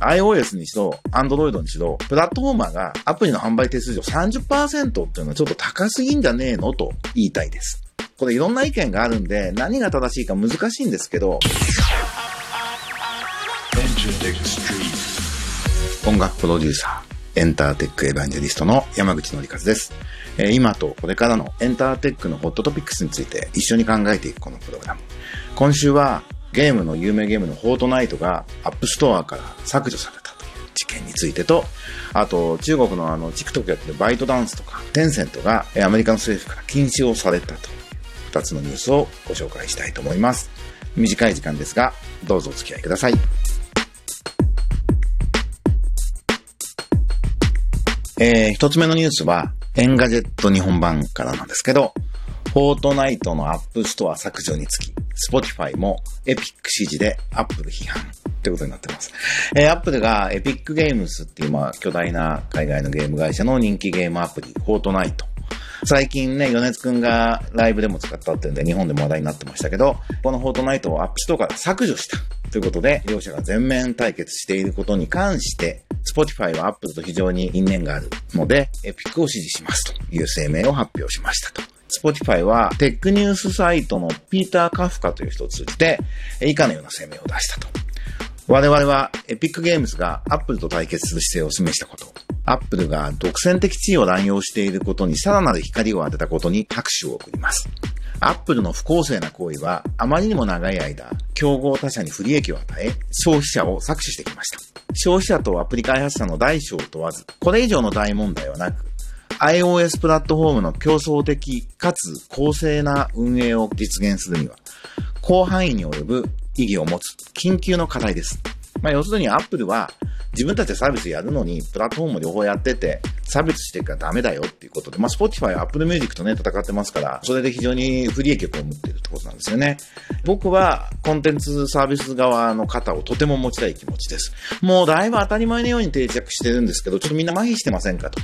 iOS にしろ、Android にしろ、プラットフォーマーがアプリの販売手数料30%っていうのはちょっと高すぎんじゃねえのと言いたいです。これいろんな意見があるんで、何が正しいか難しいんですけど、音楽プロデューサー、エンターテックエヴァンジェリストの山口のりかずです。えー、今とこれからのエンターテックのホットトピックスについて一緒に考えていくこのプログラム。今週はゲームの有名ゲームの Fortnite が App Store から削除されたという事件についてと、あと中国のあの TikTok やってる ByteDance とか Tencent がアメリカの政府から禁止をされたという二つのニュースをご紹介したいと思います。短い時間ですが、どうぞお付き合いください。えー、一つ目のニュースは、 Engadget 日本版からなんですけど、Fortnite の App Store 削除につき、Spotify も Epic 支持でアップル批判ってことになってます。えー、アップルが Epic Games っていうまあ巨大な海外のゲーム会社の人気ゲームアプリ、 Fortnite。最近ね、米津くんがライブでも使ったっていうんで日本でも話題になってましたけど、この Fortnite を App Store から削除した。ということで、両者が全面対決していることに関して、Spotify は Apple と非常に因縁があるので、 Epic を支持しますという声明を発表しましたと。Spotify はテックニュースサイトのピーター・カフカという人を通じて、以下のような声明を出したと。我々はエピックゲームズが Apple と対決する姿勢を示したこと、Apple が独占的地位を乱用していることにさらなる光を当てたことに拍手を送ります。アップルの不公正な行為は、あまりにも長い間、競合他社に不利益を与え、消費者を搾取してきました。消費者とアプリ開発者の大小を問わず、これ以上の大問題はなく、iOS プラットフォームの競争的かつ公正な運営を実現するには、広範囲に及ぶ意義を持つ緊急の課題です。まあ、要するに Apple は自分たちでサービスやるのに、プラットフォーム両方やってて、差別していくからダメだよっていうことで、まあ、Spotify、Apple Music とね、戦ってますから、それで非常に不利益を被っているってことなんですよね。僕は、コンテンツサービス側の方をとても持ちたい気持ちです。もうだいぶ当たり前のように定着してるんですけど、ちょっとみんな麻痺してませんかと。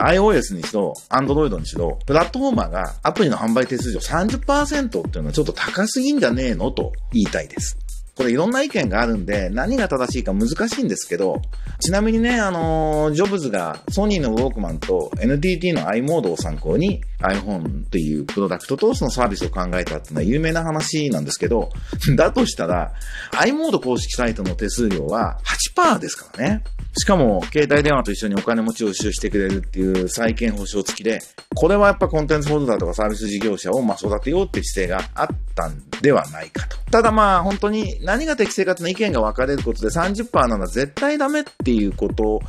iOS にしろ、Android にしろ、プラットフォーマーがアプリの販売手数料30%っていうのはちょっと高すぎんじゃねえのと言いたいです。これいろんな意見があるんで、何が正しいか難しいんですけど、ちなみにね、あのー、ジョブズがソニーのウォークマンと NTT の i モードを参考に iPhone っていうプロダクトとそのサービスを考えたっていうのは有名な話なんですけど、だとしたら、i モード公式サイトの手数料は8%ですからね。しかも、携帯電話と一緒にお金持ちを収集してくれるっていう債権保証付きで、これはやっぱコンテンツホルダーとかサービス事業者をま育てようっていう姿勢があったんではないかと。ただまあ本当に何が適正かっての意見が分かれることで30%なら絶対ダメっていうこと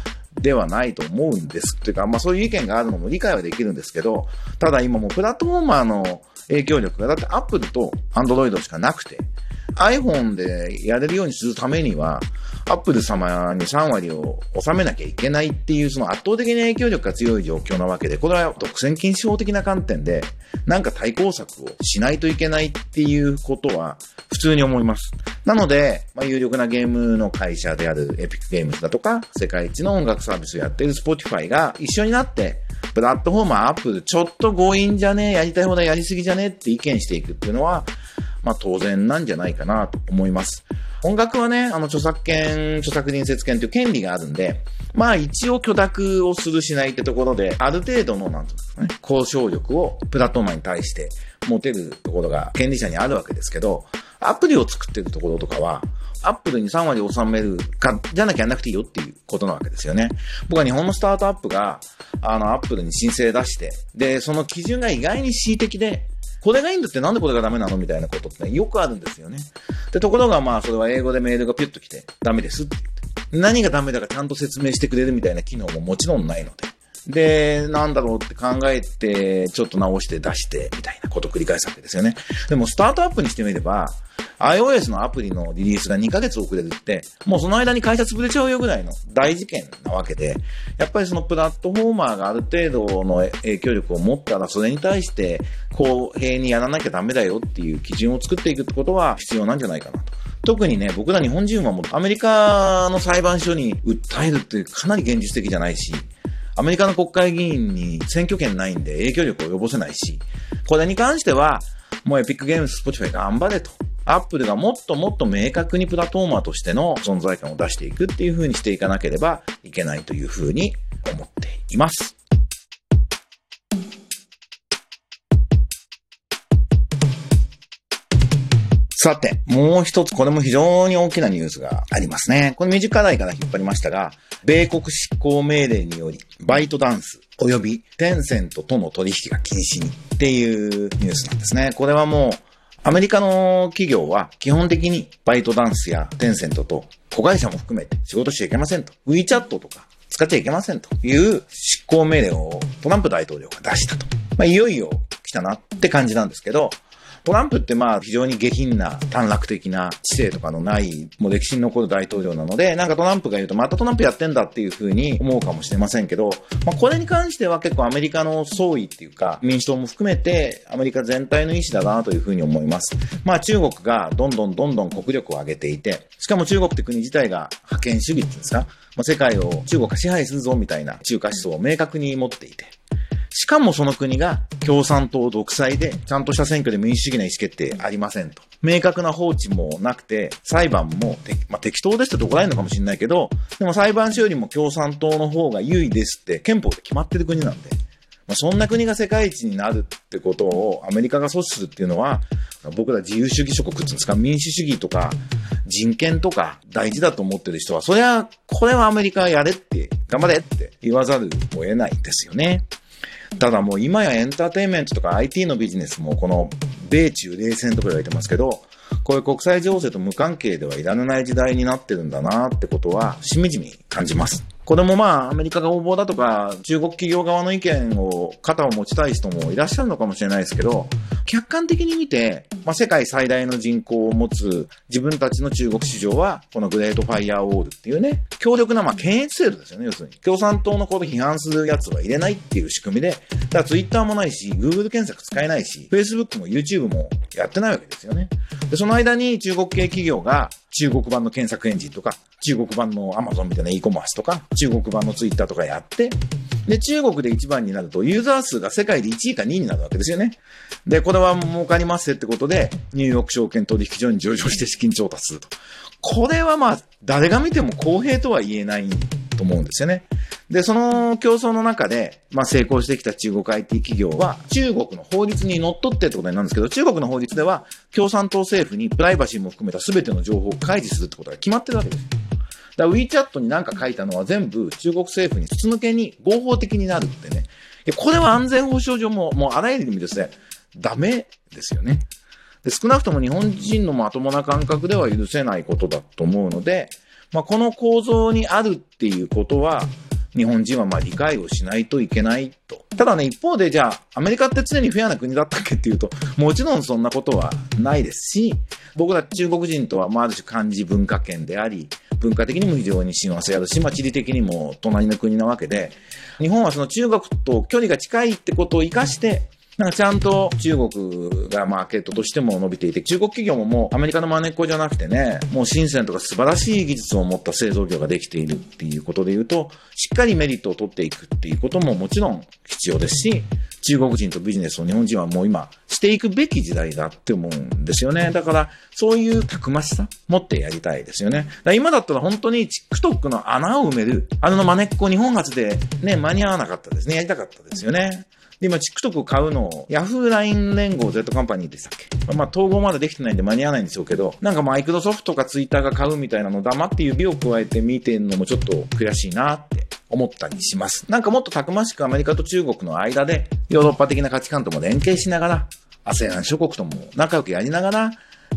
ではないと思うんです。っていうか、まあそういう意見があるのも理解はできるんですけど、ただ今もプラットフォーマーの影響力が、だって Apple と Android しかなくて、iPhone でやれるようにするためには、アップル様に3割を収めなきゃいけないっていう、その圧倒的な影響力が強い状況なわけで、これは独占禁止法的な観点で、なんか対抗策をしないといけないっていうことは、普通に思います。なので、まあ、有力なゲームの会社であるエピックゲームズだとか、世界一の音楽サービスをやっている Spotify が一緒になって、プラットフォームアップちょっと強引じゃねえ、やりたい放題やりすぎじゃねえって意見していくっていうのは、まあ当然なんじゃないかなと思います。音楽はね、あの著作権、著作人説権という権利があるんで、まあ一応許諾をするしないってところで、ある程度の、なんていうんですかね、交渉力をプラットフォーマーに対して持てるところが権利者にあるわけですけど、アプリを作ってるところとかは、アップルに3割収めるか、じゃなきゃやんなくていいよっていうことなわけですよね。僕は日本のスタートアップが、あの、アップルに申請出して、で、その基準が意外に恣意的で、これがいいんだってなんでこれがダメなのみたいなことって、ね、よくあるんですよね。で、ところがまあそれは英語でメールがピュッと来て、ダメですって言って。何がダメだかちゃんと説明してくれるみたいな機能ももちろんないので。で、なんだろうって考えて、ちょっと直して出して、みたいなことを繰り返すわけですよね。でも、スタートアップにしてみれば、iOS のアプリのリリースが2ヶ月遅れるって、もうその間に会社潰れちゃうよぐらいの大事件なわけで、やっぱりそのプラットフォーマーがある程度の影響力を持ったら、それに対して公平にやらなきゃダメだよっていう基準を作っていくってことは必要なんじゃないかなと。特にね、僕ら日本人はもうアメリカの裁判所に訴えるってかなり現実的じゃないし、アメリカの国会議員に選挙権ないんで影響力を及ぼせないし、これに関しては、もう Epic Games、Spotify 頑張れと。アップルがもっともっと明確にプラトーマーとしての存在感を出していくっていう風にしていかなければいけないという風に思っています。さて、もう一つ、これも非常に大きなニュースがありますね。これ短いから引っ張りましたが、米国執行命令により、バイトダンス及びテンセントとの取引が禁止にっていうニュースなんですね。これはもう、アメリカの企業は基本的にバイトダンスやテンセントと子会社も含めて仕事しちゃいけませんと。WeChat とか使っちゃいけませんという執行命令をトランプ大統領が出したと。まあ、いよいよ来たなって感じなんですけど、トランプってまあ非常に下品な短絡的な知性とかのない、もう歴史に残る大統領なので、なんかトランプが言うとまたトランプやってんだっていうふうに思うかもしれませんけど、まあこれに関しては結構アメリカの総意っていうか、民主党も含めてアメリカ全体の意思だなというふうに思います。まあ中国がどんどんどんどん国力を上げていて、しかも中国って国自体が覇権主義っていうんですか、まあ、世界を中国が支配するぞみたいな中華思想を明確に持っていて、しかもその国が共産党独裁で、ちゃんとした選挙で民主主義な意思決定ありませんと。明確な放置もなくて、裁判も、まあ、適当ですって怒られるのかもしれないけど、でも裁判所よりも共産党の方が優位ですって憲法で決まってる国なんで、まあ、そんな国が世界一になるってことをアメリカが阻止するっていうのは、僕ら自由主義諸国っていうんですか、民主主義とか人権とか大事だと思ってる人は、そりゃ、これはアメリカやれって、頑張れって言わざるを得ないですよね。ただもう今やエンターテインメントとか IT のビジネスもこの米中冷戦とか言われてますけど、こういう国際情勢と無関係ではいられない時代になってるんだなってことは、しみじみ感じます。これもまあ、アメリカが横暴だとか、中国企業側の意見を、肩を持ちたい人もいらっしゃるのかもしれないですけど、客観的に見て、まあ、世界最大の人口を持つ自分たちの中国市場は、このグレートファイヤーウォールっていうね、強力なまあ検閲制度ですよね、要するに。共産党のこと批判するやつは入れないっていう仕組みで、だからツイッターもないし、Google 検索使えないし、Facebook も YouTube もやってないわけですよね。で、その間に中国系企業が中国版の検索エンジンとか、中国版の Amazon みたいな e コマースとか、中国版の Twitter とかやって、で、中国で一番になると、ユーザー数が世界で1位か2位になるわけですよね。で、これは儲かりますってことで、ニューヨーク証券取引所に上場して資金調達すると。これはまあ、誰が見ても公平とは言えないと思うんですよね。で、その競争の中で、まあ成功してきた中国 IT 企業は、中国の法律にのっとってってことになるんですけど、中国の法律では、共産党政府にプライバシーも含めた全ての情報を開示するってことが決まってるわけです。だから WeChat に何か書いたのは全部中国政府に筒抜けに合法的になるってね。これは安全保障上も、もうあらゆる意味ですね、ダメですよね。で少なくとも日本人のまともな感覚では許せないことだと思うので、まあ、この構造にあるっていうことは、日本人はまあ理解をしないといけないと。ただね、一方でじゃあ、アメリカって常にフェアな国だったっけっていうと、もちろんそんなことはないですし、僕ら中国人とはまあある種漢字文化圏であり、文化的にも非常に親和性あるし、まあ地理的にも隣の国なわけで、日本はその中国と距離が近いってことを活かして、なんちゃんと中国がマーケットとしても伸びていて、中国企業ももうアメリカの真似っこじゃなくてね、もう深センとか素晴らしい技術を持った製造業ができているっていうことで言うと、しっかりメリットを取っていくっていうことももちろん必要ですし、中国人とビジネスを日本人はもう今していくべき時代だって思うんですよね。だから、そういうたくましさ持ってやりたいですよね。だ今だったら本当に TikTok の穴を埋める、あの真似っこ日本初でね、間に合わなかったですね。やりたかったですよね。で、今、TikTok を買うのを、Yahoo LINE 連合 Z カンパニーでしたっけまあ、統合まだできてないんで間に合わないんでしょうけど、なんかマイクロソフトか Twitter が買うみたいなの黙って指を加えて見てんのもちょっと悔しいなって思ったりします。なんかもっとたくましくアメリカと中国の間で、ヨーロッパ的な価値観とも連携しながら、ASEAN 諸国とも仲良くやりながら、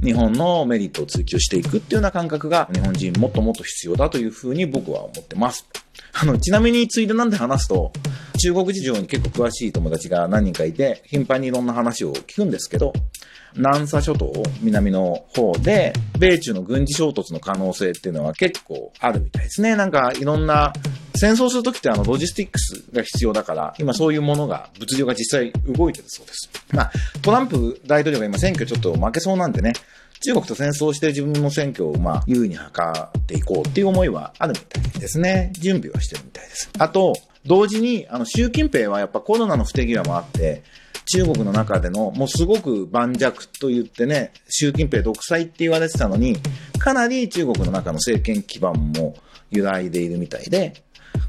日本のメリットを追求していくっていうような感覚が日本人もっともっと必要だというふうに僕は思ってます。あの、ちなみについでなんで話すと、中国事情に結構詳しい友達が何人かいて、頻繁にいろんな話を聞くんですけど、南沙諸島、南の方で、米中の軍事衝突の可能性っていうのは結構あるみたいですね。なんかいろんな、戦争するときってあのロジスティックスが必要だから、今そういうものが、物流が実際動いてるそうです。まあ、トランプ大統領が今選挙ちょっと負けそうなんでね、中国と戦争して自分の選挙をまあ優位に図っていこうっていう思いはあるみたいですね。準備はしてるみたいです。あと、同時に、あの、習近平はやっぱコロナの不手際もあって、中国の中での、もうすごく盤石と言ってね、習近平独裁って言われてたのに、かなり中国の中の政権基盤も揺らいでいるみたいで、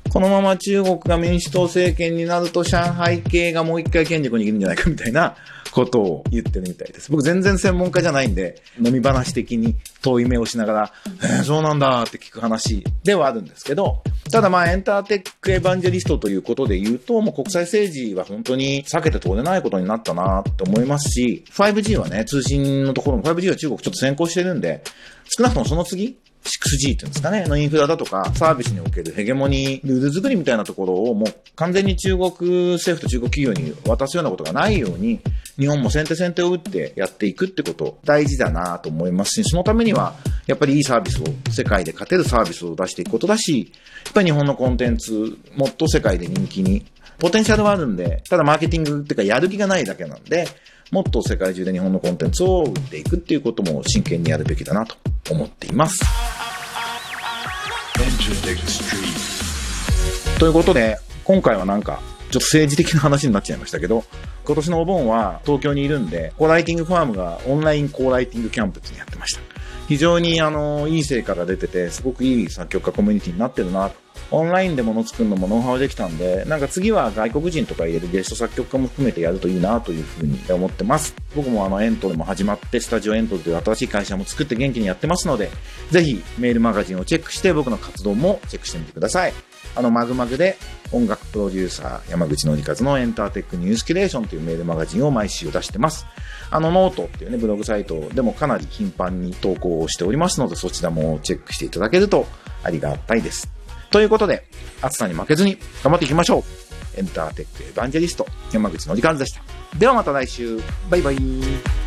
このまま中国が民主党政権になると上海系がもう一回権力を握るんじゃないかみたいなことを言ってるみたいです。僕全然専門家じゃないんで、飲み話的に遠い目をしながら、えー、そうなんだって聞く話ではあるんですけど、ただまあエンターテックエヴァンジェリストということで言うと、もう国際政治は本当に避けて通れないことになったなと思いますし、5G はね、通信のところも 5G は中国ちょっと先行してるんで、少なくともその次、6G っていうんですかね、のインフラだとか、サービスにおけるヘゲモニー、ルール作りみたいなところをもう完全に中国政府と中国企業に渡すようなことがないように、日本も先手先手を打ってやっていくってこと大事だなと思いますし、そのためには、やっぱりいいサービスを、世界で勝てるサービスを出していくことだし、やっぱり日本のコンテンツ、もっと世界で人気に、ポテンシャルはあるんで、ただマーケティングっていうかやる気がないだけなんで、もっと世界中で日本のコンテンツを売っていくっていうことも真剣にやるべきだなと思っています。ということで、今回はなんか、ちょっと政治的な話になっちゃいましたけど、今年のお盆は東京にいるんで、コーライティングファームがオンラインコーライティングキャンプってやってました。非常にあの、いい成果が出てて、すごくいい作曲家コミュニティになってるなとオンラインでもの作るのもノウハウできたんで、なんか次は外国人とか入れるゲスト作曲家も含めてやるといいなというふうに思ってます。僕もあのエントでも始まって、スタジオエントという新しい会社も作って元気にやってますので、ぜひメールマガジンをチェックして僕の活動もチェックしてみてください。あの、まぐまぐで音楽プロデューサー山口のりかずのエンターテックニュースキュレーションというメールマガジンを毎週出してます。あの、ノートっていうね、ブログサイトでもかなり頻繁に投稿をしておりますので、そちらもチェックしていただけるとありがたいです。ということで、暑さに負けずに頑張っていきましょう。エンターテックエヴァンジェリスト、山口のりかずでした。ではまた来週。バイバイ。